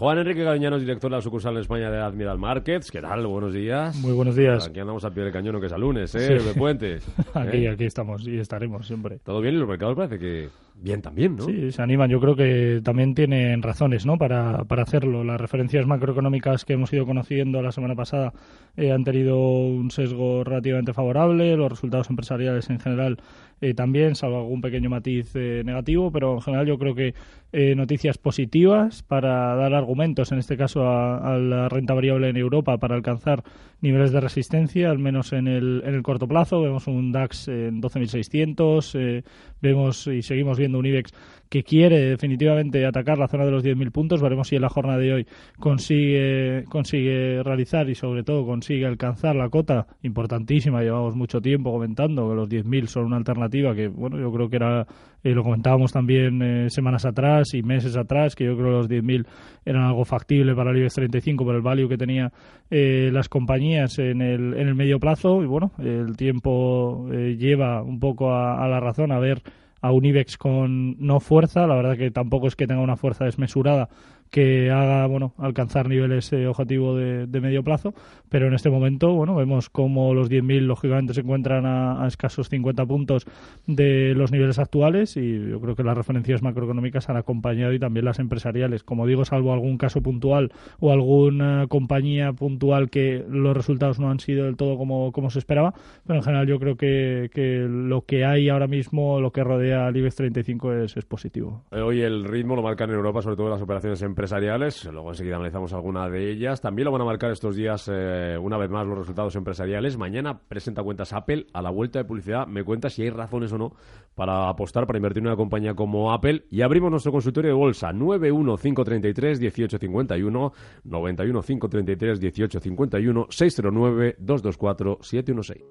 Juan Enrique Gaviñanos, director de la sucursal en España de Admiral Markets. ¿Qué tal? Buenos días. Muy buenos días. Aquí andamos al pie del cañón, que es a lunes, ¿eh? De puentes. aquí, ¿eh? aquí estamos y estaremos siempre. ¿Todo bien? Y los mercados parece que bien también, ¿no? Sí, se animan. Yo creo que también tienen razones, ¿no? Para, para hacerlo. Las referencias macroeconómicas que hemos ido conociendo la semana pasada eh, han tenido un sesgo relativamente favorable. Los resultados empresariales en general eh, también, salvo algún pequeño matiz eh, negativo, pero en general yo creo que eh, noticias positivas para dar argumentos, en este caso a, a, la renta variable en Europa, para alcanzar niveles de resistencia, al menos en el, en el corto plazo. Vemos un DAX en 12.600, eh, vemos y seguimos viendo un IBEX que quiere definitivamente atacar la zona de los 10.000 puntos. Veremos si en la jornada de hoy consigue, consigue realizar y sobre todo consigue alcanzar la cota importantísima. Llevamos mucho tiempo comentando que los 10.000 son una alternativa que, bueno, yo creo que era, eh, lo comentábamos también eh, semanas atrás y meses atrás, que yo creo que los 10.000 eran algo factible para el IBEX 35 por el value que tenía eh, las compañías en el, en el medio plazo. Y bueno, el tiempo eh, lleva un poco a, a la razón a ver a un IBEX con no fuerza, la verdad que tampoco es que tenga una fuerza desmesurada que haga bueno alcanzar niveles eh, objetivo de, de, medio plazo, pero en este momento bueno vemos como los 10.000 lógicamente se encuentran a, a, escasos 50 puntos de los niveles actuales y yo creo que las referencias macroeconómicas han acompañado y también las empresariales. Como digo, salvo algún caso puntual o alguna compañía puntual que los resultados no han sido del todo como, como se esperaba, pero en general yo creo que, que lo que hay ahora mismo, lo que rodea al IBEX 35 es, es positivo. Hoy el ritmo lo marcan en Europa, sobre todo las operaciones en empresariales. Luego enseguida analizamos alguna de ellas. También lo van a marcar estos días, eh, una vez más, los resultados empresariales. Mañana presenta cuentas Apple. A la vuelta de publicidad me cuenta si hay razones o no para apostar, para invertir en una compañía como Apple. Y abrimos nuestro consultorio de bolsa 915331851, 915331851, 609 224 716.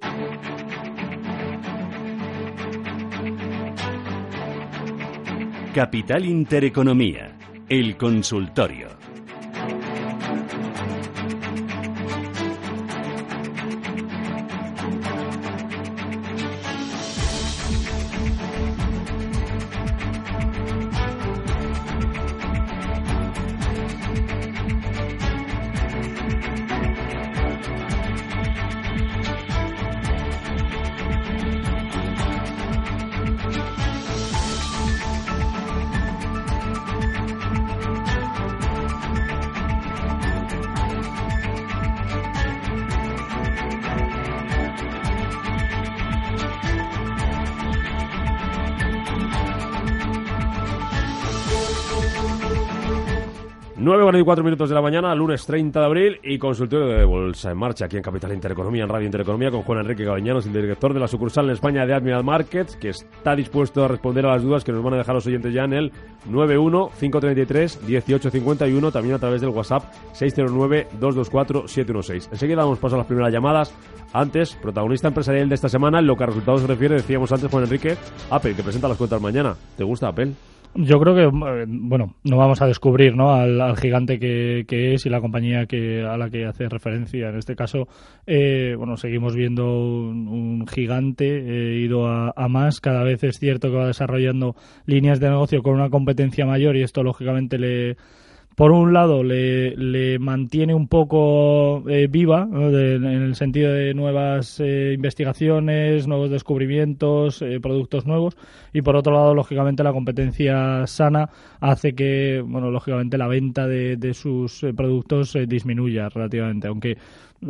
Capital Intereconomía, el consultorio. Y cuatro minutos de la mañana, lunes 30 de abril y consultorio de Bolsa en marcha aquí en Capital Intereconomía, en Radio Intereconomía con Juan Enrique Cabañanos, el director de la sucursal en España de Admiral Markets, que está dispuesto a responder a las dudas que nos van a dejar los oyentes ya en el 91-533-1851, también a través del WhatsApp 609-224-716. Enseguida damos paso a las primeras llamadas. Antes, protagonista empresarial de esta semana, en lo que a resultados se refiere, decíamos antes Juan Enrique, Apple, que presenta las cuentas mañana. ¿Te gusta Apple? Yo creo que, bueno, no vamos a descubrir ¿no? al, al gigante que, que, es y la compañía que, a la que hace referencia. En este caso, eh, bueno, seguimos viendo un, un gigante eh, ido a, a, más. Cada vez es cierto que va desarrollando líneas de negocio con una competencia mayor y esto, lógicamente, le por un lado le, le mantiene un poco eh, viva de, en el sentido de nuevas eh, investigaciones, nuevos descubrimientos, eh, productos nuevos. Y por otro lado lógicamente la competencia sana hace que bueno lógicamente la venta de, de sus eh, productos eh, disminuya relativamente. Aunque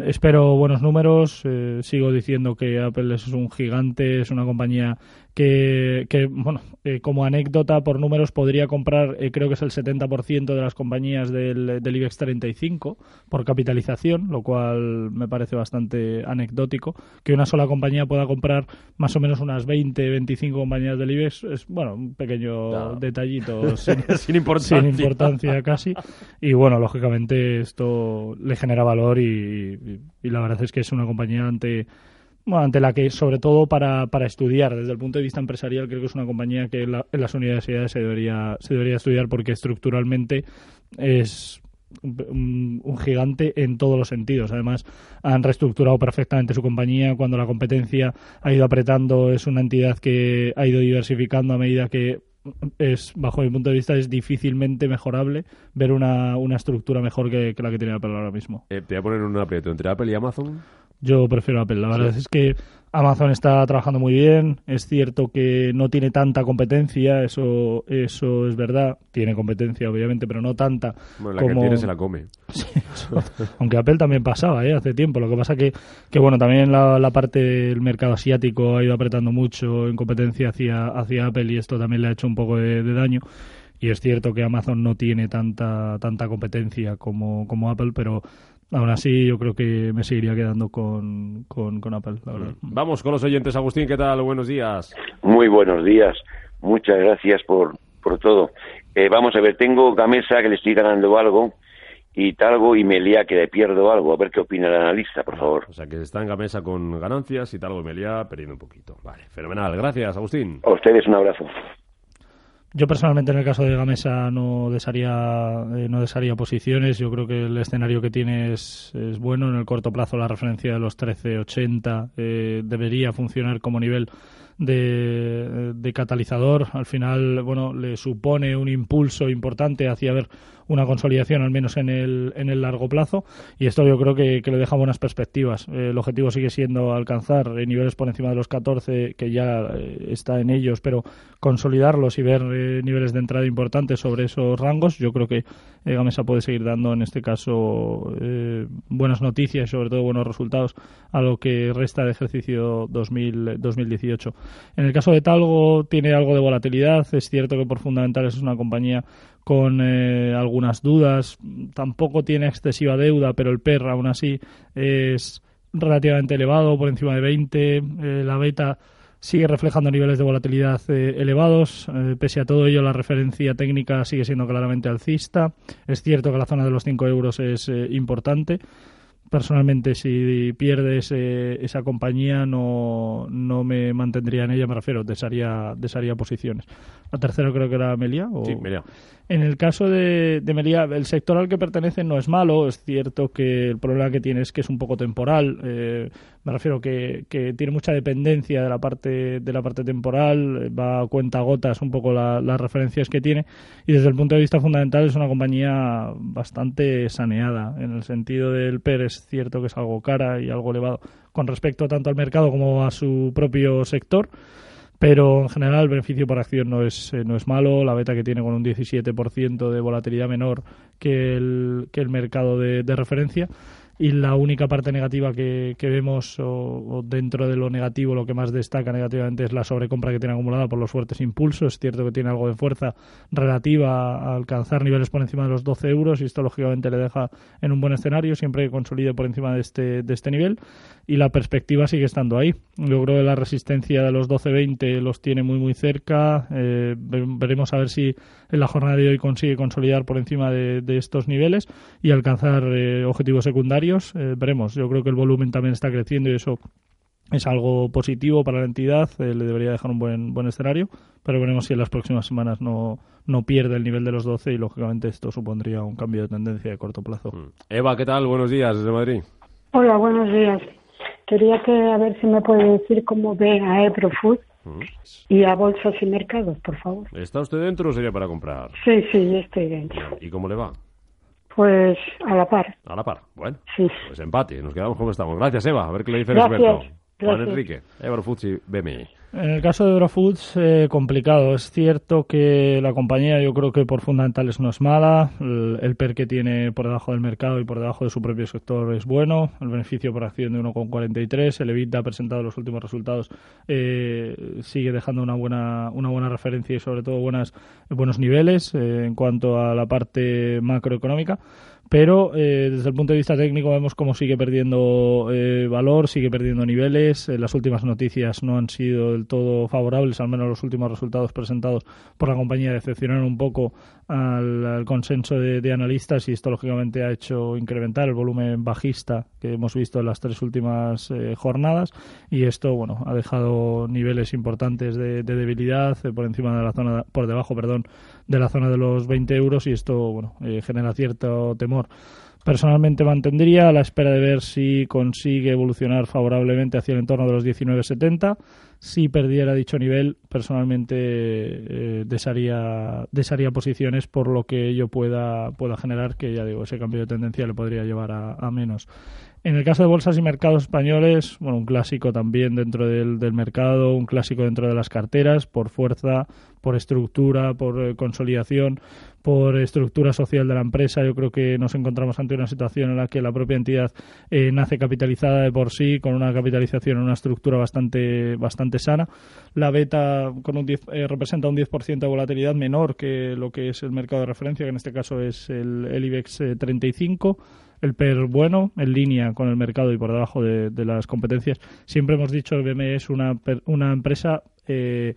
espero buenos números sigo diciendo que Apple es un gigante es una compañía que, que bueno, eh, como anécdota por números podría comprar, eh, creo que es el 70% de las compañías del, del, IBEX 35 por capitalización, lo cual me parece bastante anecdótico. Que una sola compañía pueda comprar más o menos unas 20, 25 compañías del IBEX es, bueno, un pequeño no. detallito sin, sin, importancia. sin, importancia. casi. Y bueno, lógicamente esto le genera valor y, y, y la verdad es que es una compañía ante ante la que, sobre todo para, para, estudiar, desde el punto de vista empresarial, creo que es una compañía que en, la, en las universidades se debería, se debería estudiar porque estructuralmente es un, un, gigante en todos los sentidos. Además, han reestructurado perfectamente su compañía. Cuando la competencia ha ido apretando, es una entidad que ha ido diversificando a medida que es, bajo mi punto de vista, es difícilmente mejorable ver una, una estructura mejor que, la que tiene Apple ahora mismo. Eh, te voy a poner un aprieto entre Apple y Amazon. Yo prefiero Apple. La verdad es que Amazon está trabajando muy bien. Es cierto que no tiene tanta competencia, eso eso es verdad. Tiene competencia, obviamente, pero no tanta. Bueno, la que tiene se la come. Aunque Apple también pasaba, ¿eh? Hace tiempo. Lo que pasa que, que bueno, también la, la parte del mercado asiático ha ido apretando mucho en competencia hacia, hacia Apple y esto también le ha hecho un poco de, de daño. Y es cierto que Amazon no tiene tanta tanta competencia como, como Apple, pero Aún así, yo creo que me seguiría quedando con, con, Apple, mm. Vamos con los oyentes. Agustín, ¿qué tal? Buenos días. Muy buenos días. Muchas gracias por, por todo. Eh, vamos a ver, tengo Gamesa que le estoy ganando algo y Talgo y Melia que le pierdo algo. A ver qué opina el analista, por favor. O sea, que está en Gamesa con ganancias y Talgo y Melia perdiendo un poquito. Vale, fenomenal. Gracias, Agustín. A ustedes un abrazo. Yo personalmente en el caso de Gamesa no desearía, eh, no desearía posiciones. Yo creo que el escenario que tiene es, es bueno. En el corto plazo la referencia de los 13.80 eh, debería funcionar como nivel de, de, catalizador. Al final, bueno, le supone un impulso importante hacia ver una consolidación, al menos en el, en el largo plazo. Y esto yo creo que, le deja buenas perspectivas. Eh, el objetivo sigue siendo alcanzar niveles por encima de los 14, que ya eh, está en ellos, pero consolidarlos y ver eh, niveles de entrada importantes sobre esos rangos. Yo creo que Gamesa puede seguir dando, en este caso, buenas noticias y sobre todo buenos resultados a lo que resta de ejercicio 2000, 2018. En el caso de Talgo, tiene algo de volatilidad. Es cierto que por fundamentales es una compañía con eh, algunas dudas. Tampoco tiene excesiva deuda, pero el PER aún así es relativamente elevado, por encima de 20. Eh, la beta sigue reflejando niveles de volatilidad eh, elevados. pese a todo ello, la referencia técnica sigue siendo claramente alcista. Es cierto que la zona de los 5 euros es importante personalmente si pierdes esa compañía no, no me mantendría en ella, me refiero, desharía, desharía posiciones. La tercera creo que era Melia. ¿o? Sí, Melia. En el caso de, de Melia, el sector al que pertenece no es malo, es cierto que el problema que tiene es que es un poco temporal, eh, me refiero que, que tiene mucha dependencia de la parte de la parte temporal, va a cuenta gotas un poco las referencias que tiene. Y desde el punto de vista fundamental es una compañía bastante saneada, en el sentido del PER es cierto que es algo cara y algo elevado con respecto tanto al mercado como a su propio sector pero en general el beneficio por acción no es, eh, no es malo, la beta que tiene con un 17% de volatilidad menor que el, que el mercado de, de referencia y la única parte negativa que, que vemos o, dentro de lo negativo lo que más destaca negativamente es la sobrecompra que tiene acumulada por los fuertes impulsos. Es cierto que tiene algo de fuerza relativa a alcanzar niveles por encima de los 12 euros y esto lógicamente le deja en un buen escenario siempre que consolide por encima de este, de este nivel y la perspectiva sigue estando ahí. Yo creo que la resistencia de los 12-20 los tiene muy muy cerca. Eh, veremos a ver si en la jornada de hoy consigue consolidar por encima de, estos niveles y alcanzar eh, objetivos secundarios. Eh, veremos. Yo creo que el volumen también está creciendo y eso es algo positivo para la entidad. Eh, le debería dejar un buen, buen escenario. Pero veremos si en las próximas semanas no, no pierde el nivel de los 12 y lógicamente esto supondría un cambio de tendencia de corto plazo. Mm. Eva, ¿qué tal? Buenos días desde Madrid. Hola, buenos días. Quería que a ver si me puede decir cómo ve a Eprofood y a bolsas y mercados, por favor. ¿Está usted dentro o sería para comprar? Sí, sí, estoy dentro. ¿Y cómo le va? Pues a la par. A la par, bueno. Sí. Pues empate, nos quedamos como estamos. Gracias, Eva. A ver qué le dice el experto. Juan Enrique, Eurofutsi, BMI. En el caso de Eurofoods, eh, complicado. Es cierto que la compañía, yo creo que por fundamentales no es mala. El, PER que tiene por debajo del mercado y por debajo de su propio sector es bueno. El beneficio por acción de 1,43. El EBITDA presentado en los últimos resultados eh, sigue dejando una buena, una buena referencia y sobre todo buenas, buenos niveles eh, en cuanto a la parte macroeconómica pero eh, desde el punto de vista técnico vemos cómo sigue perdiendo eh, valor, sigue perdiendo niveles. Eh, las últimas noticias no han sido del todo favorables, al menos los últimos resultados presentados por la compañía decepcionaron un poco al, consenso de, analistas y esto lógicamente ha hecho incrementar el volumen bajista que hemos visto en las tres últimas jornadas. Y esto bueno ha dejado niveles importantes de, de debilidad por encima de la zona por debajo perdón de la zona de los 20 euros. Y esto bueno, eh, genera cierto temor. Personalmente mantendría a la espera de ver si consigue evolucionar favorablemente hacia el entorno de los 19.70. Si perdiera dicho nivel, personalmente eh, desharía, desharía, posiciones por lo que ello pueda, pueda generar, que ya digo, ese cambio de tendencia le podría llevar a menos. En el caso de bolsas y mercados españoles, bueno, un clásico también dentro del, del mercado, un clásico dentro de las carteras, por fuerza, por estructura, por eh, consolidación, por estructura social de la empresa. Yo creo que nos encontramos ante una situación en la que la propia entidad eh, nace capitalizada de por sí, con una capitalización una estructura bastante, bastante sana. La beta con un eh, representa un 10% de volatilidad menor que lo que es el mercado de referencia, que en este caso es el, el IBEX 35 el PER bueno, en línea con el mercado y por debajo de, las competencias. Siempre hemos dicho que BME es una, una empresa eh,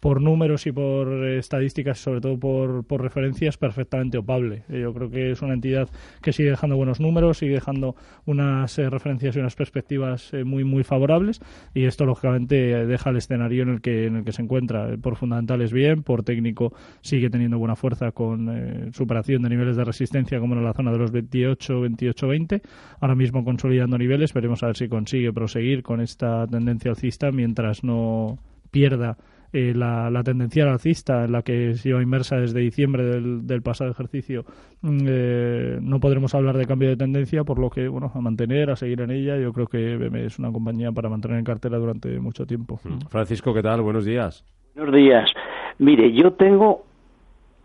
por números y por estadísticas, sobre todo por, por referencias, perfectamente opable. Eh, yo creo que es una entidad que sigue dejando buenos números, sigue dejando unas eh, referencias y unas perspectivas eh, muy muy favorables y esto lógicamente deja el escenario en el que en el que se encuentra. Por fundamentales bien, por técnico sigue teniendo buena fuerza con superación de niveles de resistencia como en la zona de los 28, 28, 20. Ahora mismo consolidando niveles, veremos a ver si consigue proseguir con esta tendencia alcista mientras no pierda eh, la, la, tendencia alcista en la que se iba inmersa desde diciembre del, pasado ejercicio, mm, eh, no podremos hablar de cambio de tendencia, por lo que, bueno, a mantener, a seguir en ella, yo creo que BME es una compañía para mantener en cartera durante mucho tiempo. Mm. Francisco, ¿qué tal? Buenos días. Buenos días. Mire, yo tengo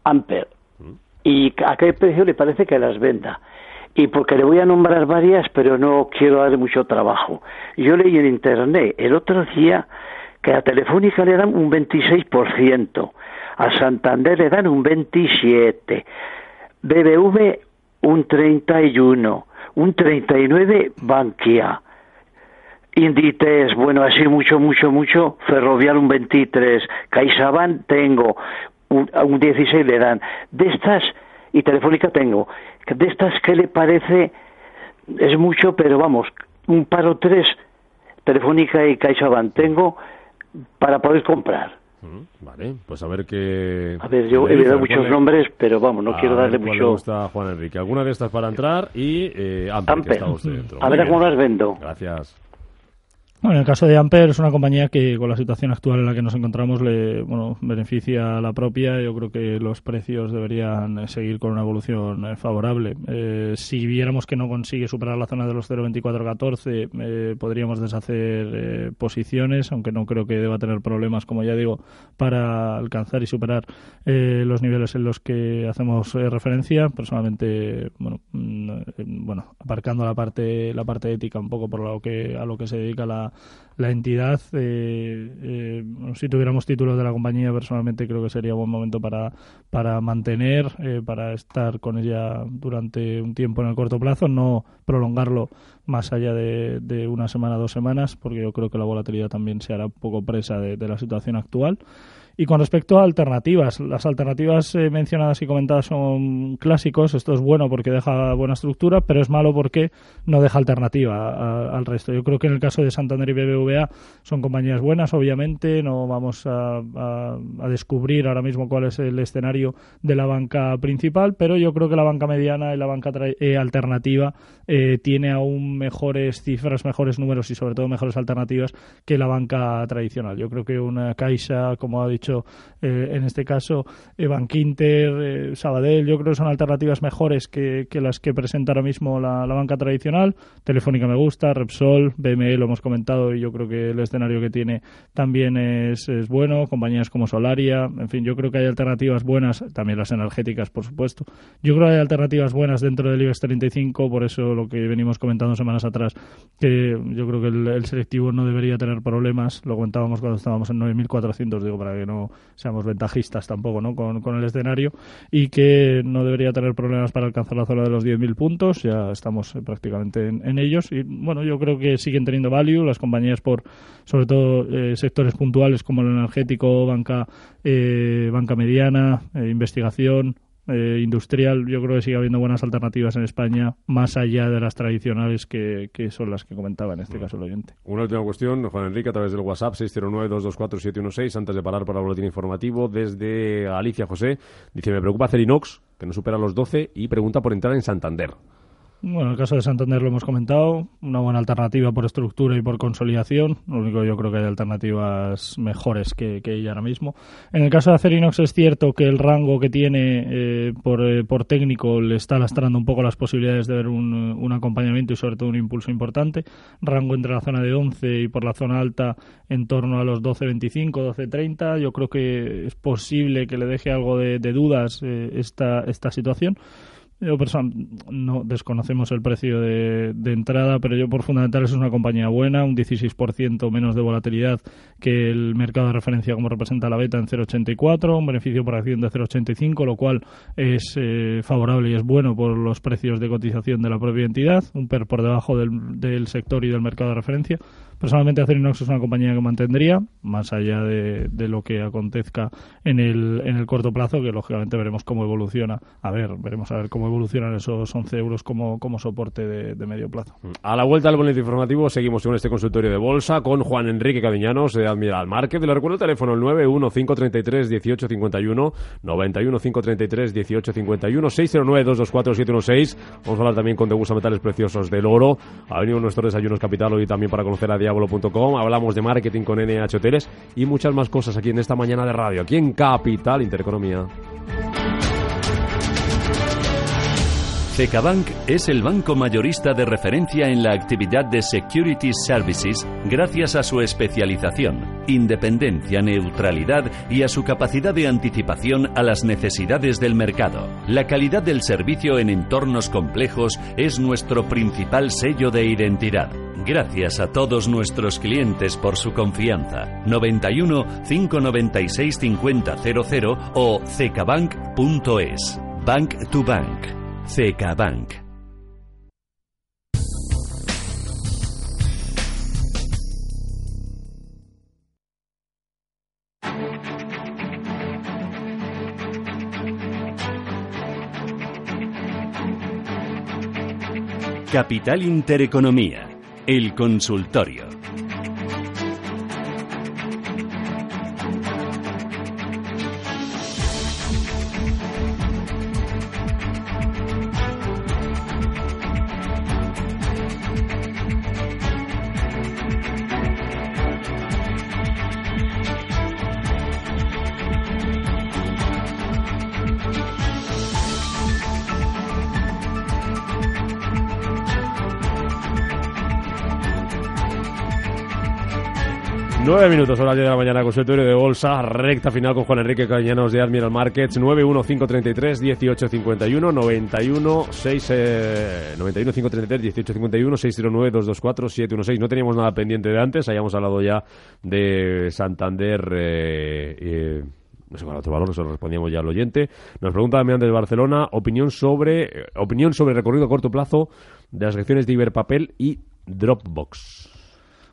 Amper mm. y a qué precio le parece que las venda y porque le voy a nombrar varias, pero no quiero darle mucho trabajo. Yo leí en internet el otro día que a Telefónica le dan un 26%, a Santander le dan un 27%, BBV un 31%, un 39% Bankia. Inditex, bueno, así mucho, mucho, mucho, Ferrovial un 23, CaixaBank tengo, un, un 16 le dan. De estas, y Telefónica tengo, de estas, ¿qué le parece? Es mucho, pero vamos, un paro tres, Telefónica y CaixaBank tengo, para poder comprar. Mm, vale, pues a ver qué... A ver, yo he dado muchos nombres, pero vamos, no quiero darle mucho... le gusta Juan Enrique. Alguna de estas para entrar y eh, Amper, Que está usted dentro. A ver cómo las vendo. Gracias. Bueno, en el caso de Amper es una compañía que con la situación actual en la que nos encontramos le bueno, beneficia a la propia. Yo creo que los precios deberían eh, seguir con una evolución eh, favorable. Eh, si viéramos que no consigue superar la zona de los 0,2414, eh, podríamos deshacer posiciones, aunque no creo que deba tener problemas, como ya digo, para alcanzar y superar los niveles en los que hacemos referencia. Personalmente, bueno, mm, bueno, aparcando la parte la parte ética un poco por lo que a lo que se dedica la la, entidad. Eh, eh, si tuviéramos títulos de la compañía, personalmente creo que sería buen momento para, para mantener, eh, para estar con ella durante un tiempo en el corto plazo, no prolongarlo más allá de, una semana, dos semanas, porque yo creo que la volatilidad también se hará poco presa de la situación actual. Y con respecto a alternativas, las alternativas eh, mencionadas y comentadas son clásicos. Esto es bueno porque deja buena estructura, pero es malo porque no deja alternativa al resto. Yo creo que en el caso de Santander y BBVA son compañías buenas, obviamente. No vamos a, descubrir ahora mismo cuál es el escenario de la banca principal, pero yo creo que la banca mediana y la banca eh, alternativa eh, tiene aún mejores cifras, mejores números y sobre todo mejores alternativas que la banca tradicional. Yo creo que una Caixa, como ha dicho eh, en este caso Evan Quinter, eh, Sabadell, yo creo que son alternativas mejores que, las que presenta ahora mismo la, banca tradicional. Telefónica me gusta, Repsol, BME lo hemos comentado y yo creo que el escenario que tiene también es, es bueno. Compañías como Solaria, en fin, yo creo que hay alternativas buenas, también las energéticas, por supuesto. Yo creo que hay alternativas buenas dentro del IBEX 35, por eso lo que venimos comentando semanas atrás, que yo creo que el, el selectivo no debería tener problemas. Lo comentábamos cuando estábamos en 9.400, digo, para que no seamos ventajistas tampoco ¿no? con, con el escenario y que no debería tener problemas para alcanzar la zona de los 10.000 puntos. Ya estamos eh, prácticamente en, ellos y bueno, yo creo que siguen teniendo value las compañías por sobre todo eh, sectores puntuales como el energético, banca, eh, banca mediana, investigación, eh, industrial, yo creo que sigue habiendo buenas alternativas en España, más allá de las tradicionales que, son las que comentaba en este caso el oyente. Una última cuestión, Juan Enrique, a través del WhatsApp 609-224-716, antes de parar para el boletín informativo, desde Alicia José, dice, me preocupa Cerinox, que no supera los 12, y pregunta por entrar en Santander. Bueno, en el caso de Santander lo hemos comentado, una buena alternativa por estructura y por consolidación. Lo único yo creo que hay alternativas mejores que, ella ahora mismo. En el caso de Acerinox es cierto que el rango que tiene eh, por, eh, por, técnico le está lastrando un poco las posibilidades de ver un, un, acompañamiento y sobre todo un impulso importante. Rango entre la zona de 11 y por la zona alta en torno a los 12.25, 12.30. Yo creo que es posible que le deje algo de, dudas eh, esta, esta situación. Yo no desconocemos el precio de, entrada, pero yo por fundamental es una compañía buena, un 16% menos de volatilidad que el mercado de referencia como representa la beta en 0,84, un beneficio por acción de 0,85, lo cual es eh, favorable y es bueno por los precios de cotización de la propia entidad, un PER por debajo del, del sector y del mercado de referencia. Personalmente Acerinox es una compañía que mantendría, más allá de, lo que acontezca en el, en el corto plazo, que lógicamente veremos cómo evoluciona. A ver, veremos a ver cómo evolucionan esos 11 euros como, soporte de, medio plazo. A la vuelta al boleto informativo seguimos con este consultorio de bolsa con Juan Enrique Cadiñanos de Admiral Market. Le recuerdo el teléfono el 91533 1851 91533 1851 609 224 716. Vamos a hablar también con Degusa Metales Preciosos del Oro. Ha venido nuestro desayunos capital hoy también para conocer a diablo.com, hablamos de marketing con NH Hoteles y muchas más cosas aquí en esta mañana de radio, aquí en Capital Intereconomía. CecaBank es el banco mayorista de referencia en la actividad de Securities Services gracias a su especialización, independencia, neutralidad y a su capacidad de anticipación a las necesidades del mercado. La calidad del servicio en entornos complejos es nuestro principal sello de identidad. Gracias a todos nuestros clientes por su confianza. 91 596 5000 o cecabank.es. Bank to Bank. CK Bank. Capital Intereconomía, el consultorio. Minutos, hora de la mañana, consultorio de bolsa, recta final con Juan Enrique Cañanos de Admiral Markets, 91533 1851 91 6 91 533 1851 609 224 716. No teníamos nada pendiente de antes, hayamos hablado ya de Santander eh, no sé cuál otro valor, eso lo respondíamos ya al oyente. Nos pregunta también desde Barcelona, opinión sobre eh, opinión sobre recorrido a corto plazo de las acciones de Iberpapel y Dropbox.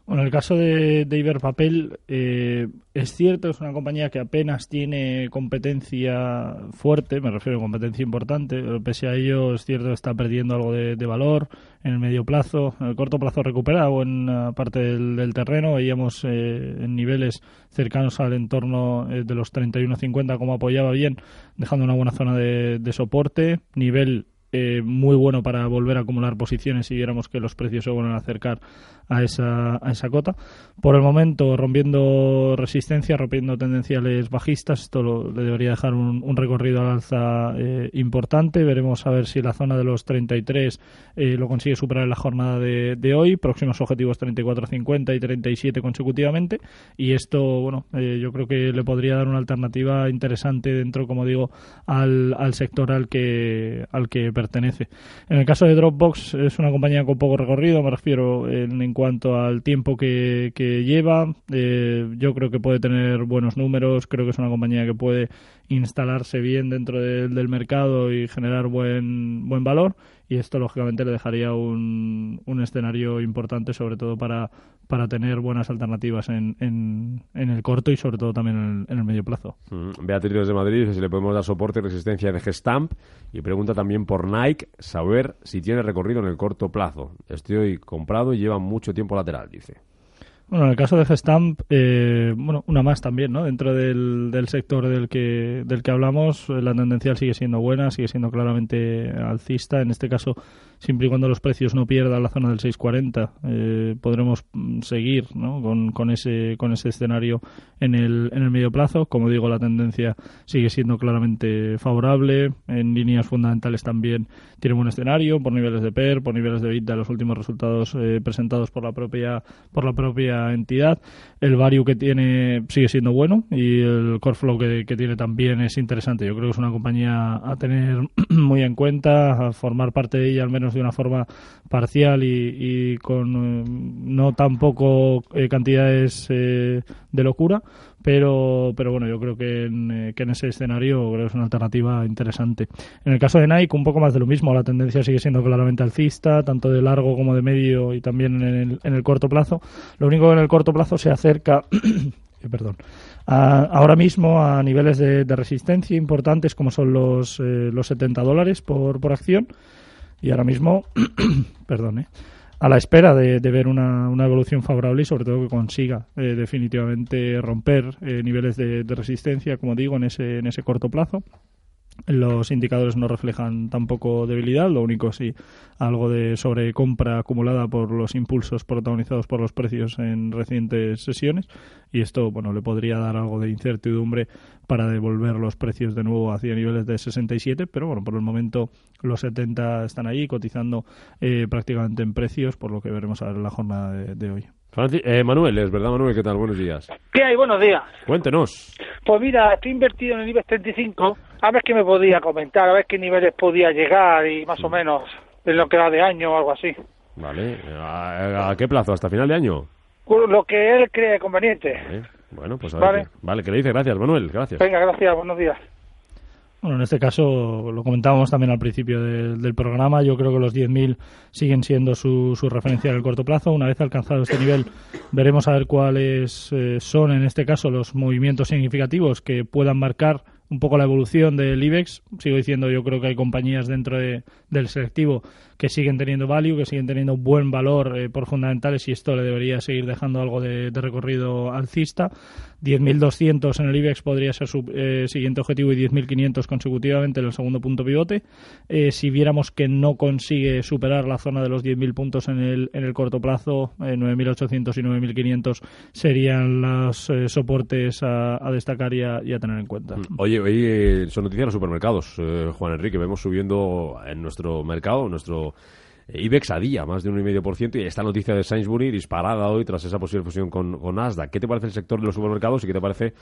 Bueno, el caso de, de Iberpapel eh, es cierto, es una compañía que apenas tiene competencia fuerte, me refiero a competencia importante, pero pese a ello es cierto que está perdiendo algo de, valor en el medio plazo, en el corto plazo recupera buena parte del, terreno, veíamos eh, en niveles cercanos al entorno eh, de los 31.50 como apoyaba bien, dejando una buena zona de soporte, nivel eh, muy bueno para volver a acumular posiciones si viéramos que los precios se vuelven a acercar a esa, a esa cota. Por el momento, rompiendo resistencia, rompiendo tendenciales bajistas, esto le debería dejar un, recorrido al alza eh, importante. Veremos a ver si la zona de los 33 eh, lo consigue superar en la jornada de, de hoy. Próximos objetivos 34.50 y 37 consecutivamente. Y esto, bueno, yo creo que le podría dar una alternativa interesante dentro, como digo, al, al sector al que, al que pertenece. En el caso de Dropbox es una compañía con poco recorrido, me refiero en, cuanto al tiempo que, lleva. Eh, yo creo que puede tener buenos números, creo que es una compañía que puede instalarse bien dentro del mercado y generar buen, buen valor y esto lógicamente le dejaría un, un escenario importante sobre todo para, para tener buenas alternativas en, en, el corto y sobre todo también en el, medio plazo. Mm, Beatriz de Madrid dice si le podemos dar soporte y resistencia de Gestamp y pregunta también por Nike saber si tiene recorrido en el corto plazo. Estoy comprado y lleva mucho tiempo lateral, dice. Bueno, en el caso de Gestamp, eh, bueno, una más también, ¿no? Dentro del, del sector del que, del que hablamos, la tendencia sigue siendo buena, sigue siendo claramente alcista. En este caso, siempre y cuando los precios no pierdan la zona del 640, eh, podremos mm, seguir ¿no? con, con, ese, con ese escenario en el, en el medio plazo. Como digo, la tendencia sigue siendo claramente favorable. En líneas fundamentales también tiene buen escenario por niveles de PER, por niveles de de los últimos resultados eh, presentados por la propia por la propia entidad. El value que tiene sigue siendo bueno y el core flow que, tiene también es interesante. Yo creo que es una compañía a tener muy en cuenta, a formar parte de ella al menos de una forma parcial y, con eh, no tampoco eh, cantidades eh, de locura, pero, pero bueno, yo creo que en, que en ese escenario creo que es una alternativa interesante. En el caso de Nike, un poco más de lo mismo, la tendencia sigue siendo claramente alcista, tanto de largo como de medio y también en el, en el corto plazo. Lo único que en el corto plazo se acerca perdón, ahora mismo a niveles de, resistencia importantes como son los, los 70 dólares por, por acción y ahora mismo, perdón, a la espera de, ver una, una, evolución favorable y sobre todo que consiga eh, definitivamente romper eh, niveles de, de, resistencia, como digo, en ese, en ese corto plazo. Los indicadores no reflejan tampoco debilidad, lo único sí algo de sobrecompra acumulada por los impulsos protagonizados por los precios en recientes sesiones y esto bueno le podría dar algo de incertidumbre para devolver los precios de nuevo hacia niveles de 67, pero bueno, por el momento los 70 están ahí cotizando eh, prácticamente en precios, por lo que veremos a ver la jornada de hoy. Eh, Manuel, es verdad, Manuel, ¿qué tal? Buenos días. ¿Qué hay? Buenos días. Cuéntenos. Pues mira, estoy invertido en el IBEX 35, a ver qué me podía comentar, a ver qué niveles podía llegar y más o menos en lo que da de año o algo así. Vale, ¿a, qué plazo? ¿Hasta final de año? Lo que él cree conveniente. Bueno, pues a ver vale. vale, que le dice gracias, Manuel, gracias. Venga, gracias, buenos días. Bueno, en este caso lo comentábamos también al principio del programa. Yo creo que los 10.000 siguen siendo su, su, referencia en el corto plazo. Una vez alcanzado este nivel, veremos a ver cuáles eh, son en este caso los movimientos significativos que puedan marcar un poco la evolución del IBEX. Sigo diciendo, yo creo que hay compañías dentro del selectivo que siguen teniendo value, que siguen teniendo buen valor eh, por fundamentales y esto le debería seguir dejando algo de, recorrido alcista. 10.200 en el IBEX podría ser su eh, siguiente objetivo y 10.500 consecutivamente en el segundo punto pivote. Eh, si viéramos que no consigue superar la zona de los 10.000 puntos en el, en el corto plazo, 9.800 y 9.500 serían los soportes a, destacar y a, tener en cuenta. Mm. Oye, hoy son noticias de los supermercados, Juan Enrique. Vemos subiendo en nuestro mercado, nuestro IBEX a día, más de un 1,5%, y esta noticia de Sainsbury disparada hoy tras esa posible fusión con, con Nasdaq. ¿Qué te parece el sector de los supermercados y qué te parece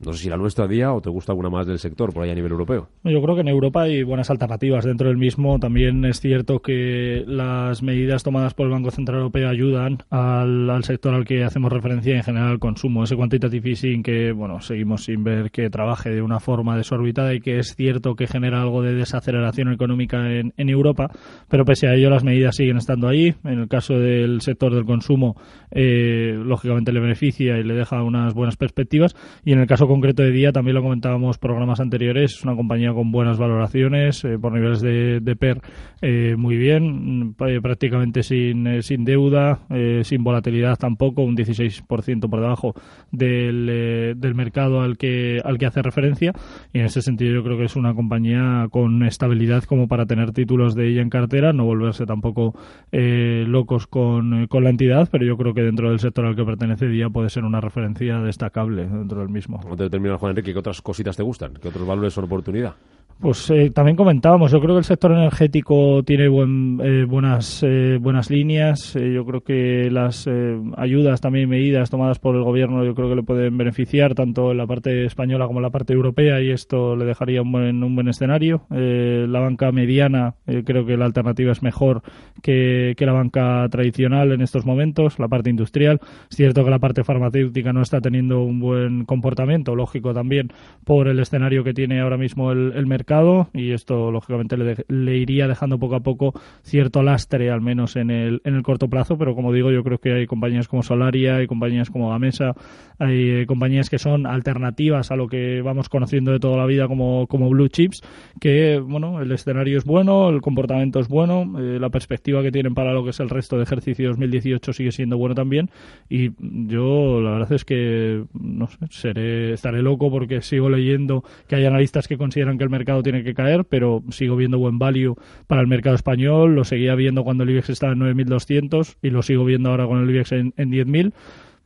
no sé si la nuestra día o te gusta alguna más del sector por ahí a nivel europeo. Yo creo que en Europa hay buenas alternativas dentro del mismo. También es cierto que las medidas tomadas por el Banco Central Europeo ayudan al, sector al que hacemos referencia en general al consumo. Ese quantitative easing que, bueno, seguimos sin ver que trabaje de una forma desorbitada y que es cierto que genera algo de desaceleración económica en, Europa, pero pese a ello las medidas siguen estando ahí. En el caso del sector del consumo, eh, lógicamente le beneficia y le deja unas buenas perspectivas y en el caso concreto de día, también lo comentábamos programas anteriores, es una compañía con buenas valoraciones, eh, por niveles de, PER eh, muy bien, eh, prácticamente sin, sin deuda, sin volatilidad tampoco, un 16% por debajo del, del mercado al que, al que hace referencia. Y en ese sentido yo creo que es una compañía con estabilidad como para tener títulos de ella en cartera, no volverse tampoco locos con, con la entidad, pero yo creo que dentro del sector al que pertenece día puede ser una referencia destacable dentro del mismo terminar, Juan Enrique, ¿qué otras cositas te gustan? ¿Qué otros valores son oportunidad? Pues eh, también comentábamos, yo creo que el sector energético tiene buen, eh, buenas, eh, buenas líneas. yo creo que las ayudas, también medidas tomadas por el gobierno, yo creo que le pueden beneficiar tanto en la parte española como en la parte europea y esto le dejaría un buen, un buen escenario. la banca mediana, creo que la alternativa es mejor que, que la banca tradicional en estos momentos, la parte industrial. Es cierto que la parte farmacéutica no está teniendo un buen comportamiento lógico también por el escenario que tiene ahora mismo el, mercado y esto lógicamente le, iría dejando poco a poco cierto lastre al menos en el, en el corto plazo, pero como digo yo creo que hay compañías como Solaria, hay compañías como Gamesa, hay eh, compañías que son alternativas a lo que vamos conociendo de toda la vida como, como blue chips, que bueno, el escenario es bueno, el comportamiento es bueno, eh, la perspectiva que tienen para lo que es el resto de ejercicio 2018 sigue siendo bueno también. Y yo la verdad es que no sé, seré, estaré loco porque sigo leyendo que hay analistas que consideran que el mercado tiene que caer, pero sigo viendo buen value para el mercado español, lo seguía viendo cuando el IBEX estaba en 9.200 y lo sigo viendo ahora con el IBEX en, en 10.000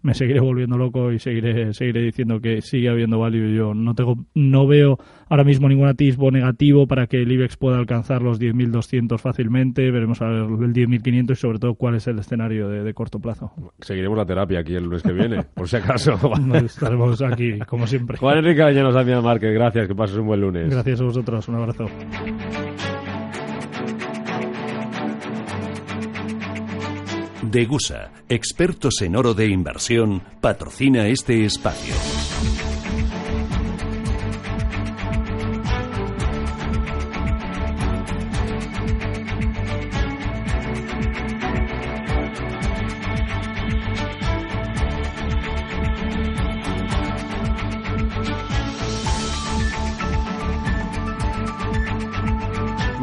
me seguiré volviendo loco y seguiré seguiré diciendo que sigue habiendo value. Yo no tengo no veo ahora mismo ningún atisbo negativo para que el IBEX pueda alcanzar los 10.200 fácilmente. Veremos a ver el 10.500 y sobre todo cuál es el escenario de, corto plazo. Seguiremos la terapia aquí el lunes que viene, por si acaso. Estaremos aquí, como siempre. Juan Enrique Añanos, Damián Márquez, gracias, que pases un buen lunes. Gracias a vosotros, un abrazo. Degusa, expertos en oro de inversión, patrocina este espacio.